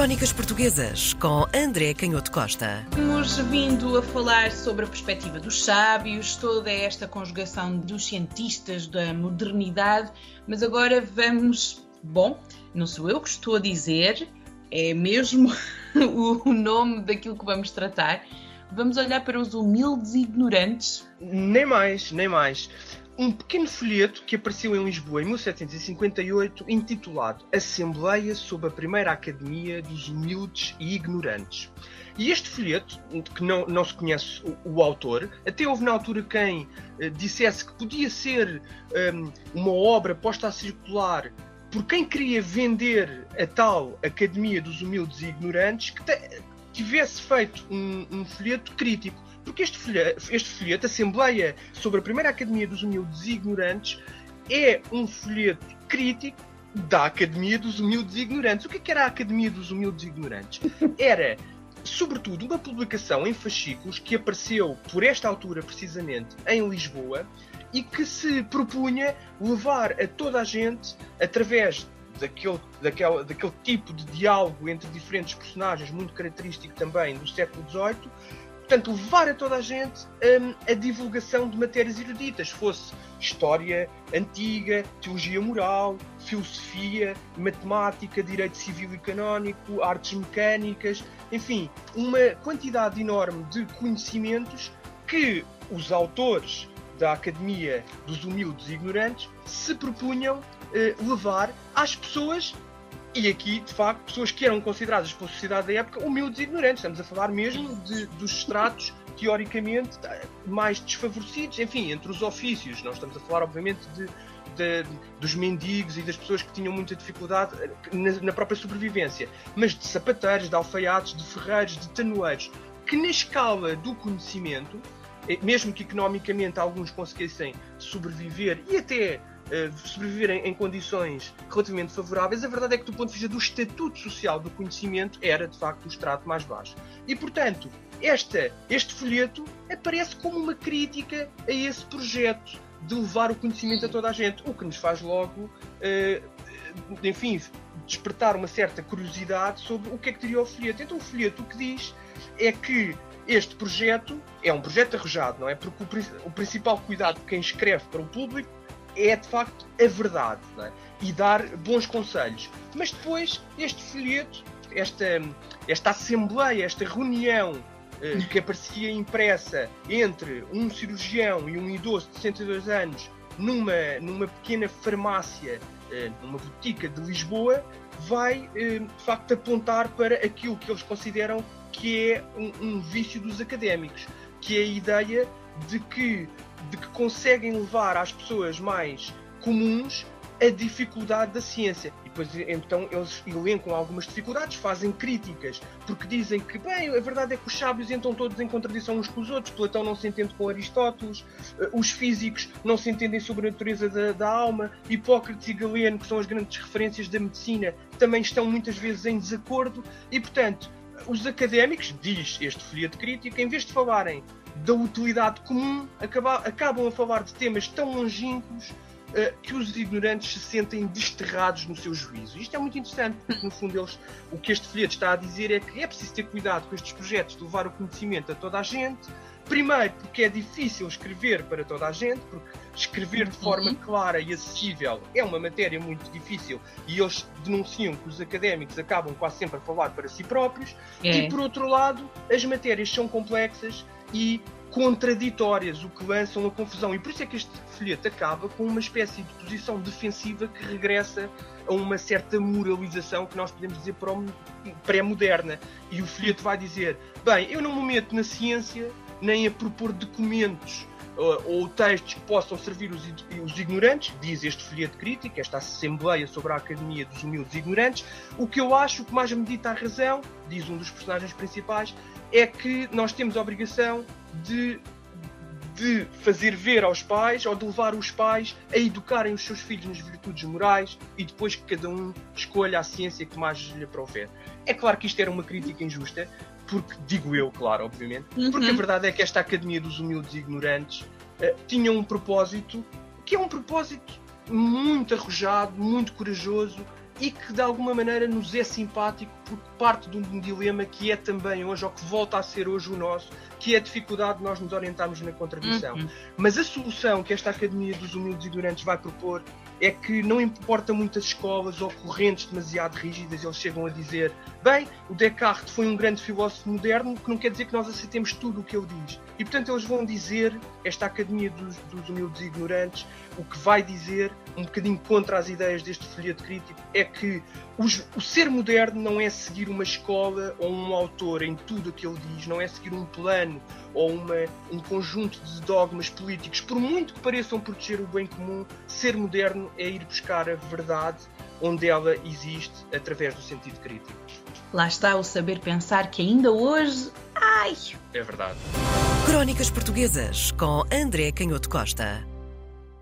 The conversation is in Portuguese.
Crónicas Portuguesas com André Canhoto Costa. Temos vindo a falar sobre a perspectiva dos sábios, toda esta conjugação dos cientistas da modernidade, mas agora vamos. Bom, não sou eu que estou a dizer, é mesmo o nome daquilo que vamos tratar. Vamos olhar para os humildes e ignorantes. Nem mais, nem mais um pequeno folheto que apareceu em Lisboa em 1758, intitulado Assembleia sob a Primeira Academia dos Humildes e Ignorantes. E este folheto, que não, não se conhece o, o autor, até houve na altura quem uh, dissesse que podia ser um, ehm, uma obra posta a circular por quem queria vender a tal Academia dos Humildes e Ignorantes, que tivesse feito um, um folheto crítico porque este folheto, este folheto, Assembleia sobre a Primeira Academia dos Humildes e Ignorantes, é um folheto crítico da Academia dos Humildes e Ignorantes. O que, é que era a Academia dos Humildes e Ignorantes? Era, sobretudo, uma publicação em fascículos que apareceu, por esta altura precisamente, em Lisboa e que se propunha levar a toda a gente, através daquele, daquele, daquele tipo de diálogo entre diferentes personagens, muito característico também do século XVIII, portanto, levar a toda a gente um, a divulgação de matérias eruditas, fosse história antiga, teologia moral, filosofia, matemática, direito civil e canónico, artes mecânicas, enfim, uma quantidade enorme de conhecimentos que os autores da Academia dos Humildes e Ignorantes se propunham uh, levar às pessoas e aqui, de facto, pessoas que eram consideradas pela sociedade da época humildes e ignorantes. Estamos a falar mesmo de, dos estratos, teoricamente, mais desfavorecidos. Enfim, entre os ofícios. Nós estamos a falar, obviamente, de, de, dos mendigos e das pessoas que tinham muita dificuldade na, na, própria sobrevivência. Mas de sapateiros, de alfaiates, de ferreiros, de tanoeiros, que na escala do conhecimento, eh, mesmo que economicamente alguns conseguissem sobreviver e até uh, sobreviver em, condições relativamente favoráveis, a verdade é que, do ponto de vista do estatuto social do conhecimento, era de facto o estrato mais baixo. E, portanto, esta, este folheto aparece como uma crítica a esse projeto de levar o conhecimento a toda a gente, o que nos faz logo, uh, enfim, despertar uma certa curiosidade sobre o que é que diria o folheto. Então, o folheto o que diz é que este projeto é um projeto arrojado, não é? Porque o, o principal cuidado de quem escreve para o público é de facto a verdade é? e dar bons conselhos. Mas depois, este folheto, esta, esta assembleia, esta reunião eh, que aparecia impressa entre um cirurgião e um idoso de 62 anos numa, numa pequena farmácia, eh, numa botica de Lisboa, vai eh, de facto apontar para aquilo que eles consideram que é um, um vício dos académicos, que é a ideia de que de que conseguem levar às pessoas mais comuns a dificuldade da ciência. E depois, então, eles elencam algumas dificuldades, fazem críticas, porque dizem que, bem, a verdade é que os sábios entram todos em contradição uns com os outros. Platão não se entende com Aristóteles, eh, os físicos não se entendem sobre a natureza da, da alma, Hipócrates e Galeno, que são as grandes referências da medicina, também estão muitas vezes em desacordo. E, portanto, os académicos, diz este folheto crítico, em vez de falarem da utilidade comum, acaba, acabam a falar de temas tão longínquos que os ignorantes se sentem desterrados no seu juízo. Isto é muito interessante, porque no fundo eles, o que este folheto está a dizer é que é preciso ter cuidado com estes projetos de levar o conhecimento a toda a gente. Primeiro, porque é difícil escrever para toda a gente, porque escrever de forma uhum. clara e acessível é uma matéria muito difícil e eles denunciam que os académicos acabam quase sempre a falar para si próprios. É. E por outro lado, as matérias são complexas e contraditórias, o que lançam a confusão. E por isso é que este folheto acaba com uma espécie de posição defensiva que regressa a uma certa moralização que nós podemos dizer pré-moderna. E o folheto vai dizer: bem, eu não me meto na ciência nem a propor documentos ou, ou textos que possam servir os, os, ignorantes, diz este folheto crítico, esta Assembleia sobre a Academia dos Humildes Ignorantes. O que eu acho, que mais me dita a razão, diz um dos personagens principais, é que nós temos a obrigação de, de fazer ver aos pais ou de levar os pais a educarem os seus filhos nas virtudes morais e depois que cada um escolha a ciência que mais lhe prover. É claro que isto era uma crítica injusta, porque digo eu, claro, obviamente, uhum. porque a verdade é que esta Academia dos Humildes e Ignorantes uh, tinha um propósito que é um propósito muito arrojado, muito corajoso, e que de alguma maneira nos é simpático porque parte de um dilema que é também hoje, ou que volta a ser hoje o nosso, que é a dificuldade de nós nos orientarmos na contradição. Uhum. Mas a solução que esta Academia dos Humildes Ignorantes vai propor é que não importa muitas escolas ou correntes demasiado rígidas, eles chegam a dizer: bem, o Descartes foi um grande filósofo moderno, que não quer dizer que nós aceitemos tudo o que ele diz. E portanto, eles vão dizer, esta Academia dos, dos Humildes Ignorantes, o que vai dizer, um bocadinho contra as ideias deste folheto crítico, é que os, o ser moderno não é seguir uma escola ou um autor em tudo o que ele diz, não é seguir um plano ou uma, um conjunto de dogmas políticos, por muito que pareçam proteger o bem comum, ser moderno é ir buscar a verdade onde ela existe através do sentido crítico. Lá está o saber pensar que ainda hoje. Ai! É verdade. Crónicas Portuguesas com André Canhoto Costa.